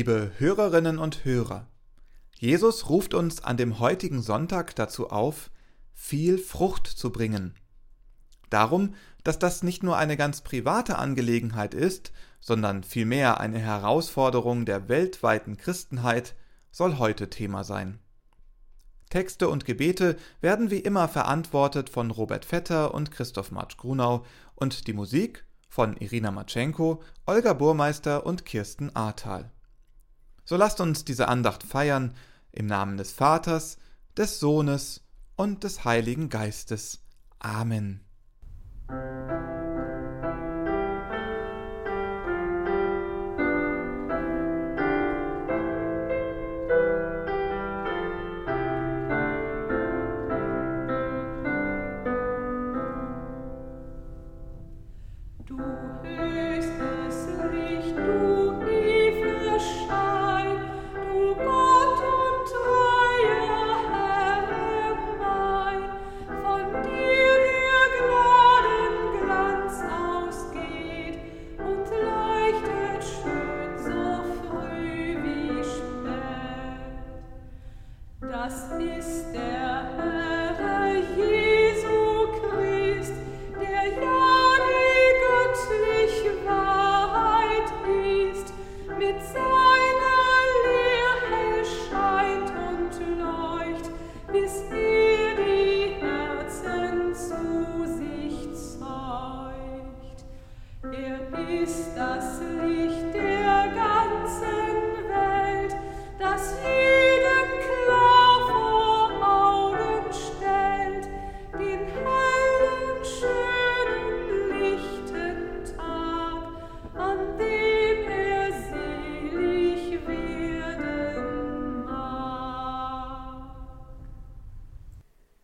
Liebe Hörerinnen und Hörer, Jesus ruft uns an dem heutigen Sonntag dazu auf, viel Frucht zu bringen. Darum, dass das nicht nur eine ganz private Angelegenheit ist, sondern vielmehr eine Herausforderung der weltweiten Christenheit, soll heute Thema sein. Texte und Gebete werden wie immer verantwortet von Robert Vetter und Christoph Marsch Grunau und die Musik von Irina Matschenko, Olga Burmeister und Kirsten Ahrtal. So lasst uns diese Andacht feiern im Namen des Vaters, des Sohnes und des Heiligen Geistes. Amen.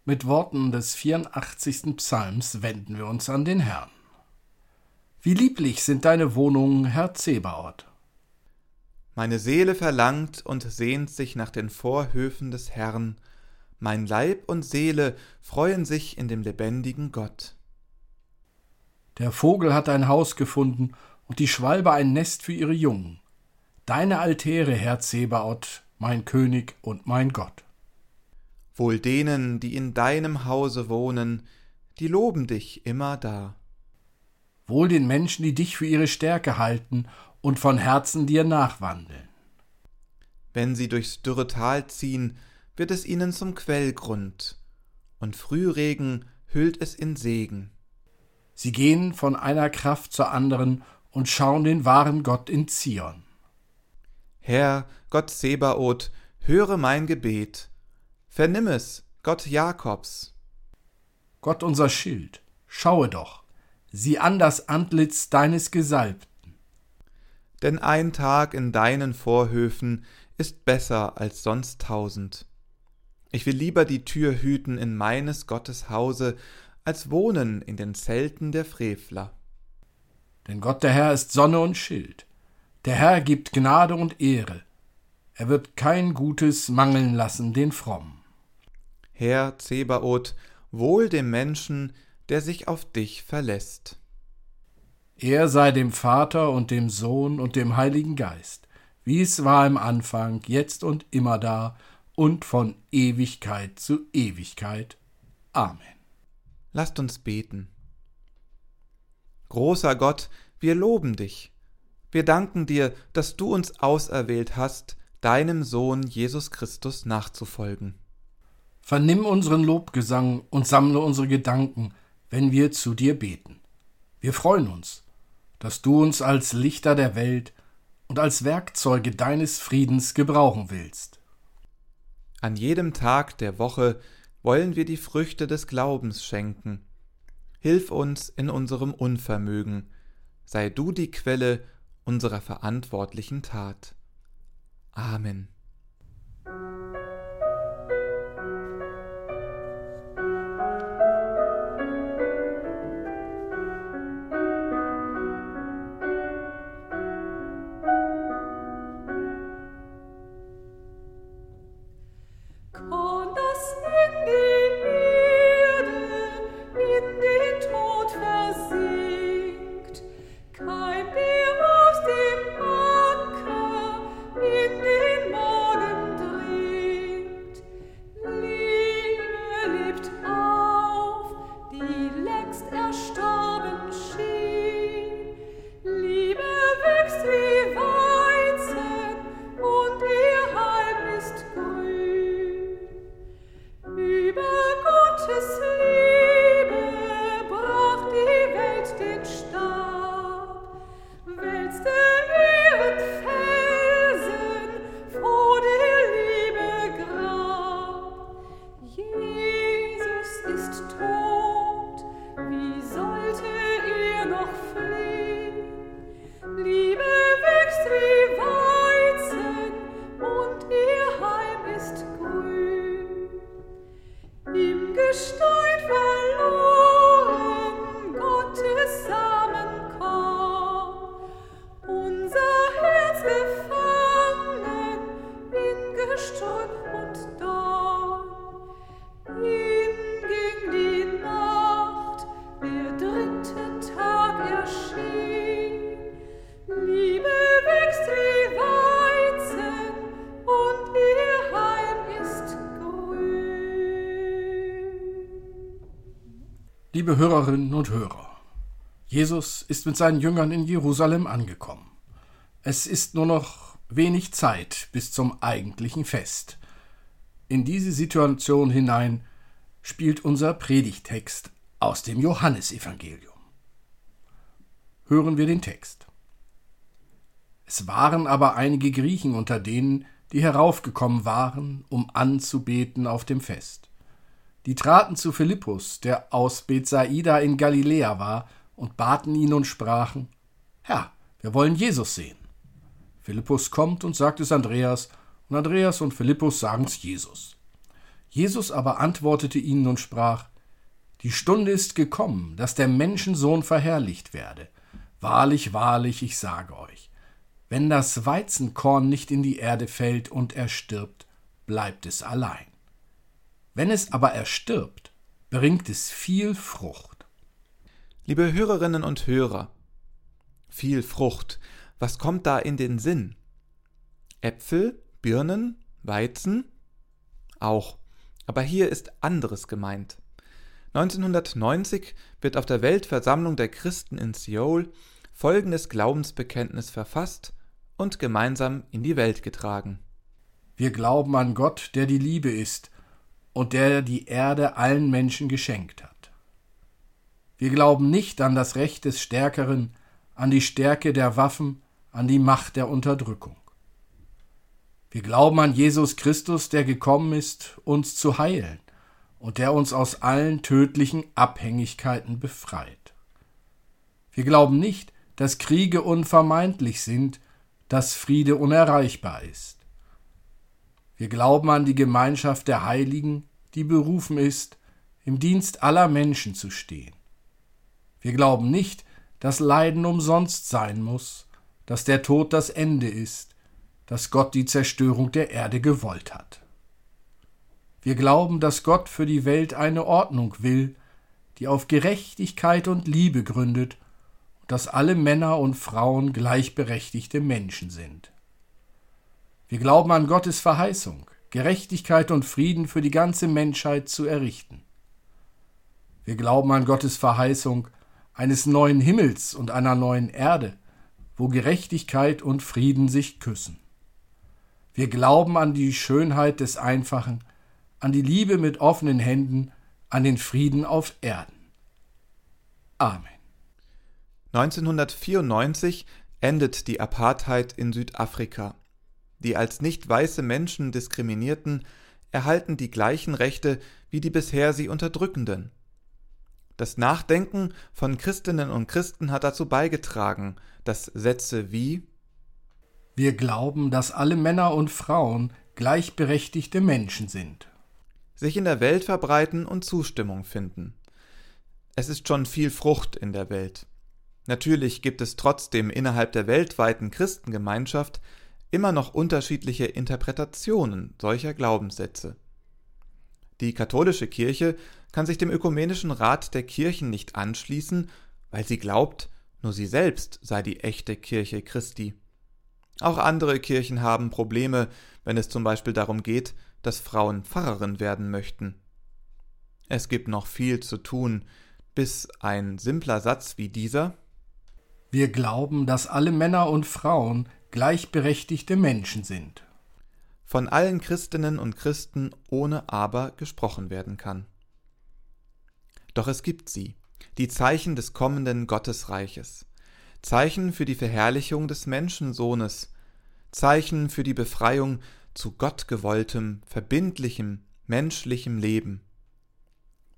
Mit Worten des 84. Psalms wenden wir uns an den Herrn. Wie lieblich sind deine Wohnungen, Herr Zebaoth. Meine Seele verlangt und sehnt sich nach den Vorhöfen des Herrn, mein Leib und Seele freuen sich in dem lebendigen Gott. Der Vogel hat ein Haus gefunden und die Schwalbe ein Nest für ihre Jungen. Deine Altäre, Herr Zebaoth, mein König und mein Gott. Wohl denen, die in deinem Hause wohnen, die loben dich immer da. Wohl den Menschen, die dich für ihre Stärke halten und von Herzen dir nachwandeln. Wenn sie durchs dürre Tal ziehen, wird es ihnen zum Quellgrund, und Frühregen hüllt es in Segen. Sie gehen von einer Kraft zur anderen und schauen den wahren Gott in Zion. Herr, Gott Sebaoth, höre mein Gebet, Vernimm es, Gott Jakobs. Gott unser Schild, schaue doch, sieh an das Antlitz deines Gesalbten. Denn ein Tag in deinen Vorhöfen ist besser als sonst tausend. Ich will lieber die Tür hüten in meines Gottes Hause, als wohnen in den Zelten der Frevler. Denn Gott der Herr ist Sonne und Schild. Der Herr gibt Gnade und Ehre. Er wird kein Gutes mangeln lassen den Frommen. Herr Zebaoth, wohl dem Menschen, der sich auf dich verlässt. Er sei dem Vater und dem Sohn und dem Heiligen Geist, wie es war im Anfang, jetzt und immer da und von Ewigkeit zu Ewigkeit. Amen. Lasst uns beten. Großer Gott, wir loben dich. Wir danken dir, dass du uns auserwählt hast, deinem Sohn Jesus Christus nachzufolgen. Vernimm unseren Lobgesang und sammle unsere Gedanken, wenn wir zu dir beten. Wir freuen uns, dass du uns als Lichter der Welt und als Werkzeuge deines Friedens gebrauchen willst. An jedem Tag der Woche wollen wir die Früchte des Glaubens schenken. Hilf uns in unserem Unvermögen, sei du die Quelle unserer verantwortlichen Tat. Amen. Liebe Hörerinnen und Hörer, Jesus ist mit seinen Jüngern in Jerusalem angekommen. Es ist nur noch wenig Zeit bis zum eigentlichen Fest. In diese Situation hinein spielt unser Predigtext aus dem Johannesevangelium. Hören wir den Text. Es waren aber einige Griechen unter denen, die heraufgekommen waren, um anzubeten auf dem Fest. Die traten zu Philippus, der aus Bethsaida in Galiläa war, und baten ihn und sprachen: Herr, wir wollen Jesus sehen. Philippus kommt und sagt es Andreas, und Andreas und Philippus sagen's Jesus. Jesus aber antwortete ihnen und sprach: Die Stunde ist gekommen, dass der Menschensohn verherrlicht werde. Wahrlich, wahrlich, ich sage euch, wenn das Weizenkorn nicht in die Erde fällt und er stirbt, bleibt es allein. Wenn es aber erstirbt, bringt es viel Frucht. Liebe Hörerinnen und Hörer, viel Frucht, was kommt da in den Sinn? Äpfel, Birnen, Weizen? Auch. Aber hier ist anderes gemeint. 1990 wird auf der Weltversammlung der Christen in Seoul folgendes Glaubensbekenntnis verfasst und gemeinsam in die Welt getragen. Wir glauben an Gott, der die Liebe ist und der die Erde allen Menschen geschenkt hat. Wir glauben nicht an das Recht des Stärkeren, an die Stärke der Waffen, an die Macht der Unterdrückung. Wir glauben an Jesus Christus, der gekommen ist, uns zu heilen und der uns aus allen tödlichen Abhängigkeiten befreit. Wir glauben nicht, dass Kriege unvermeidlich sind, dass Friede unerreichbar ist. Wir glauben an die Gemeinschaft der Heiligen, die berufen ist, im Dienst aller Menschen zu stehen. Wir glauben nicht, dass Leiden umsonst sein muss, dass der Tod das Ende ist, dass Gott die Zerstörung der Erde gewollt hat. Wir glauben, dass Gott für die Welt eine Ordnung will, die auf Gerechtigkeit und Liebe gründet dass alle Männer und Frauen gleichberechtigte Menschen sind. Wir glauben an Gottes Verheißung, Gerechtigkeit und Frieden für die ganze Menschheit zu errichten. Wir glauben an Gottes Verheißung eines neuen Himmels und einer neuen Erde, wo Gerechtigkeit und Frieden sich küssen. Wir glauben an die Schönheit des Einfachen, an die Liebe mit offenen Händen, an den Frieden auf Erden. Amen. 1994 endet die Apartheid in Südafrika. Die als nicht weiße Menschen Diskriminierten erhalten die gleichen Rechte wie die bisher sie Unterdrückenden. Das Nachdenken von Christinnen und Christen hat dazu beigetragen, dass Sätze wie Wir glauben, dass alle Männer und Frauen gleichberechtigte Menschen sind sich in der Welt verbreiten und Zustimmung finden. Es ist schon viel Frucht in der Welt. Natürlich gibt es trotzdem innerhalb der weltweiten Christengemeinschaft immer noch unterschiedliche Interpretationen solcher Glaubenssätze. Die katholische Kirche kann sich dem ökumenischen Rat der Kirchen nicht anschließen, weil sie glaubt, nur sie selbst sei die echte Kirche Christi. Auch andere Kirchen haben Probleme, wenn es zum Beispiel darum geht, dass Frauen Pfarrerin werden möchten. Es gibt noch viel zu tun, bis ein simpler Satz wie dieser wir glauben, dass alle Männer und Frauen gleichberechtigte Menschen sind. Von allen Christinnen und Christen ohne Aber gesprochen werden kann. Doch es gibt sie, die Zeichen des kommenden Gottesreiches, Zeichen für die Verherrlichung des Menschensohnes, Zeichen für die Befreiung zu gottgewolltem, verbindlichem, menschlichem Leben.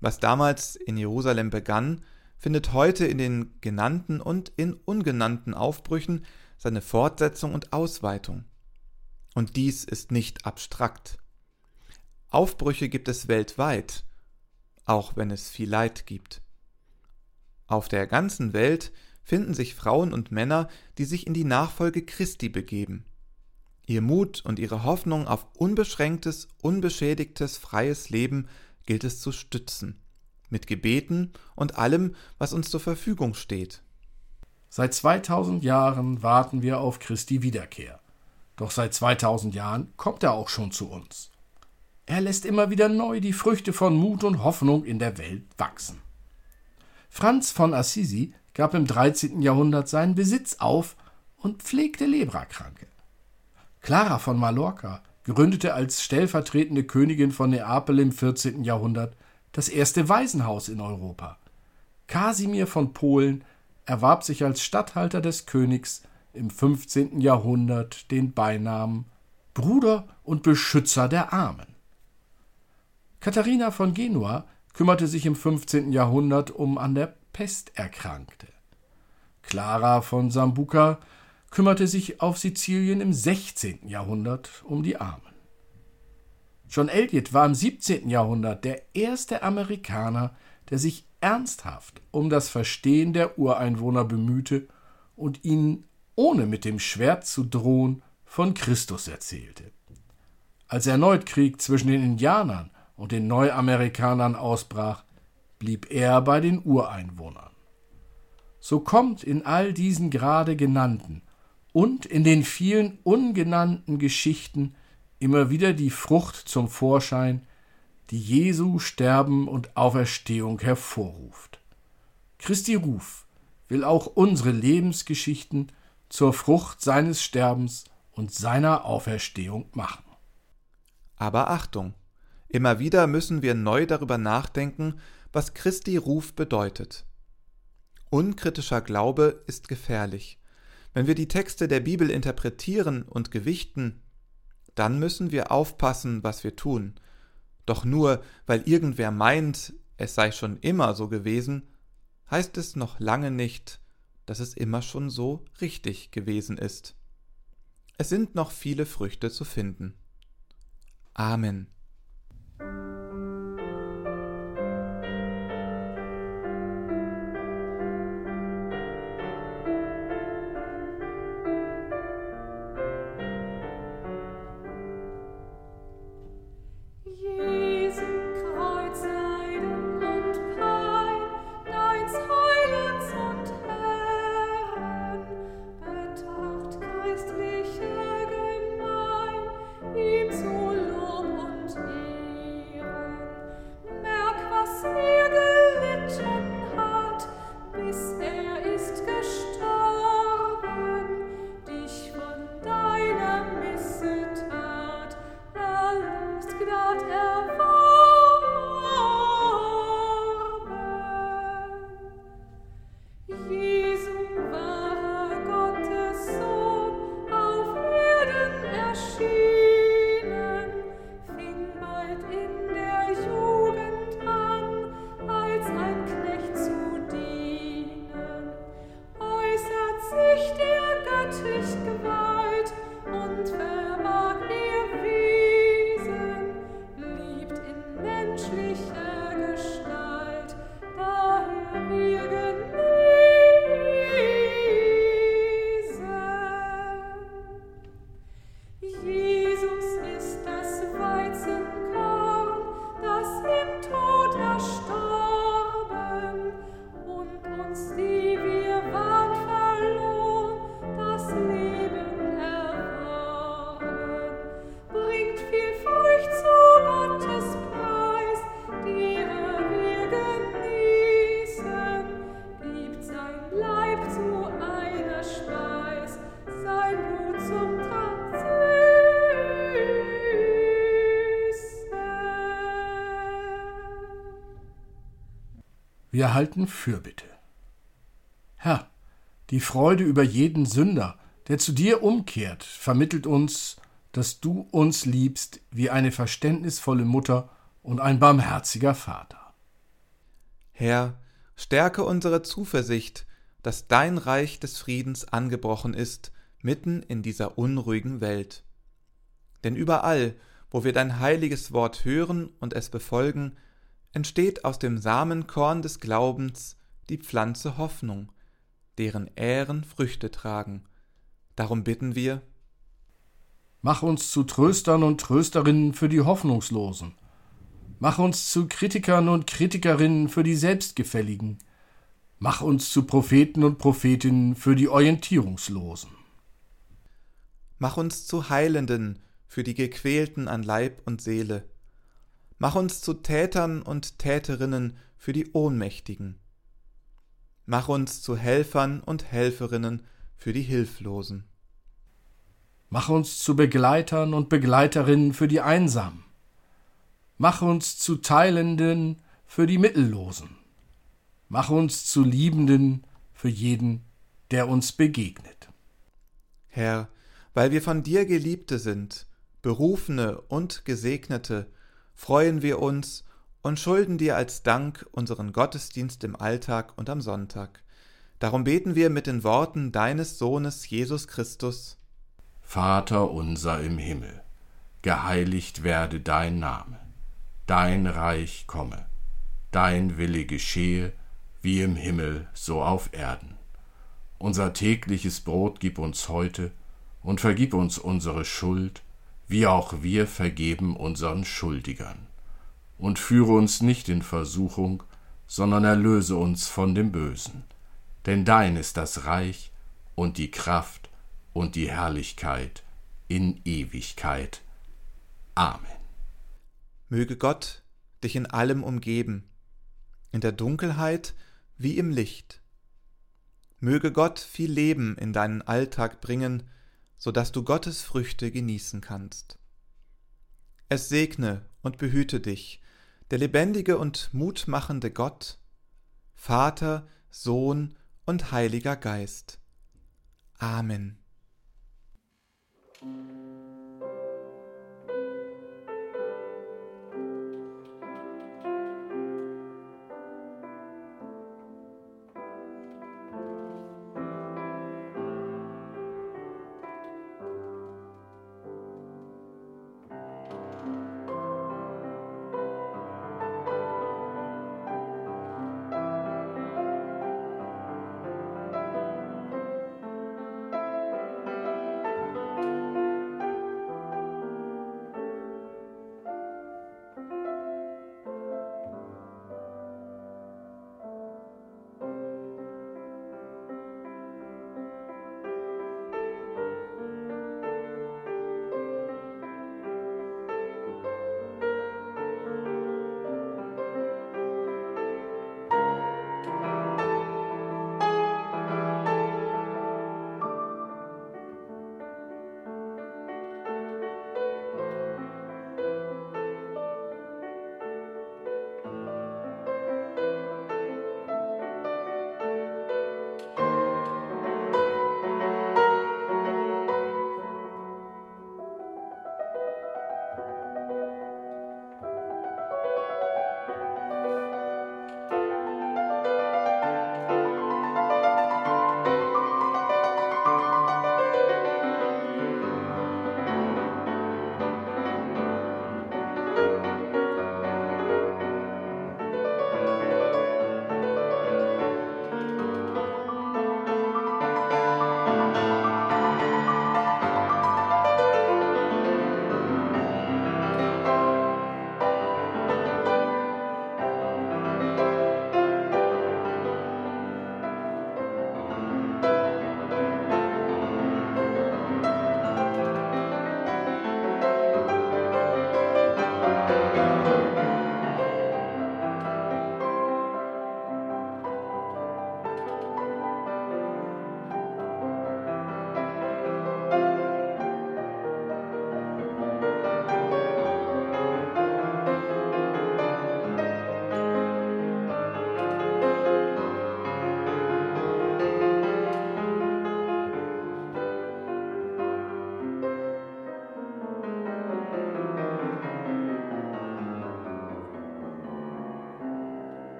Was damals in Jerusalem begann, findet heute in den genannten und in ungenannten Aufbrüchen seine Fortsetzung und Ausweitung. Und dies ist nicht abstrakt. Aufbrüche gibt es weltweit, auch wenn es viel Leid gibt. Auf der ganzen Welt finden sich Frauen und Männer, die sich in die Nachfolge Christi begeben. Ihr Mut und ihre Hoffnung auf unbeschränktes, unbeschädigtes, freies Leben gilt es zu stützen mit Gebeten und allem, was uns zur Verfügung steht. Seit 2000 Jahren warten wir auf Christi Wiederkehr. Doch seit 2000 Jahren kommt er auch schon zu uns. Er lässt immer wieder neu die Früchte von Mut und Hoffnung in der Welt wachsen. Franz von Assisi gab im 13. Jahrhundert seinen Besitz auf und pflegte Lebrakranke. Clara von Mallorca gründete als stellvertretende Königin von Neapel im 14. Jahrhundert das erste Waisenhaus in Europa. Kasimir von Polen erwarb sich als Statthalter des Königs im 15. Jahrhundert den Beinamen Bruder und Beschützer der Armen. Katharina von Genua kümmerte sich im 15. Jahrhundert um an der Pest Erkrankte. Clara von Sambuca kümmerte sich auf Sizilien im 16. Jahrhundert um die Armen. John Elliot war im 17. Jahrhundert der erste Amerikaner, der sich ernsthaft um das Verstehen der Ureinwohner bemühte und ihnen, ohne mit dem Schwert zu drohen, von Christus erzählte. Als erneut Krieg zwischen den Indianern und den Neuamerikanern ausbrach, blieb er bei den Ureinwohnern. So kommt in all diesen gerade genannten und in den vielen ungenannten Geschichten immer wieder die Frucht zum Vorschein, die Jesu Sterben und Auferstehung hervorruft. Christi Ruf will auch unsere Lebensgeschichten zur Frucht seines Sterbens und seiner Auferstehung machen. Aber Achtung, immer wieder müssen wir neu darüber nachdenken, was Christi Ruf bedeutet. Unkritischer Glaube ist gefährlich. Wenn wir die Texte der Bibel interpretieren und gewichten, dann müssen wir aufpassen, was wir tun. Doch nur, weil irgendwer meint, es sei schon immer so gewesen, heißt es noch lange nicht, dass es immer schon so richtig gewesen ist. Es sind noch viele Früchte zu finden. Amen. Wir erhalten Fürbitte. Herr, die Freude über jeden Sünder, der zu dir umkehrt, vermittelt uns, dass du uns liebst wie eine verständnisvolle Mutter und ein barmherziger Vater. Herr, stärke unsere Zuversicht, dass dein Reich des Friedens angebrochen ist, mitten in dieser unruhigen Welt. Denn überall, wo wir dein heiliges Wort hören und es befolgen, entsteht aus dem Samenkorn des Glaubens die Pflanze Hoffnung, deren Ähren Früchte tragen. Darum bitten wir, Mach uns zu Tröstern und Trösterinnen für die Hoffnungslosen. Mach uns zu Kritikern und Kritikerinnen für die Selbstgefälligen. Mach uns zu Propheten und Prophetinnen für die Orientierungslosen. Mach uns zu Heilenden für die Gequälten an Leib und Seele Mach uns zu Tätern und Täterinnen für die Ohnmächtigen. Mach uns zu Helfern und Helferinnen für die Hilflosen. Mach uns zu Begleitern und Begleiterinnen für die Einsamen. Mach uns zu Teilenden für die Mittellosen. Mach uns zu Liebenden für jeden, der uns begegnet. Herr, weil wir von dir Geliebte sind, Berufene und Gesegnete, freuen wir uns und schulden dir als Dank unseren Gottesdienst im Alltag und am Sonntag. Darum beten wir mit den Worten deines Sohnes Jesus Christus. Vater unser im Himmel, geheiligt werde dein Name, dein Reich komme, dein Wille geschehe, wie im Himmel so auf Erden. Unser tägliches Brot gib uns heute und vergib uns unsere Schuld, wie auch wir vergeben unseren Schuldigern. Und führe uns nicht in Versuchung, sondern erlöse uns von dem Bösen. Denn dein ist das Reich und die Kraft und die Herrlichkeit in Ewigkeit. Amen. Möge Gott dich in allem umgeben, in der Dunkelheit wie im Licht. Möge Gott viel Leben in deinen Alltag bringen, so dass du Gottes Früchte genießen kannst. Es segne und behüte dich, der lebendige und mutmachende Gott, Vater, Sohn und Heiliger Geist. Amen.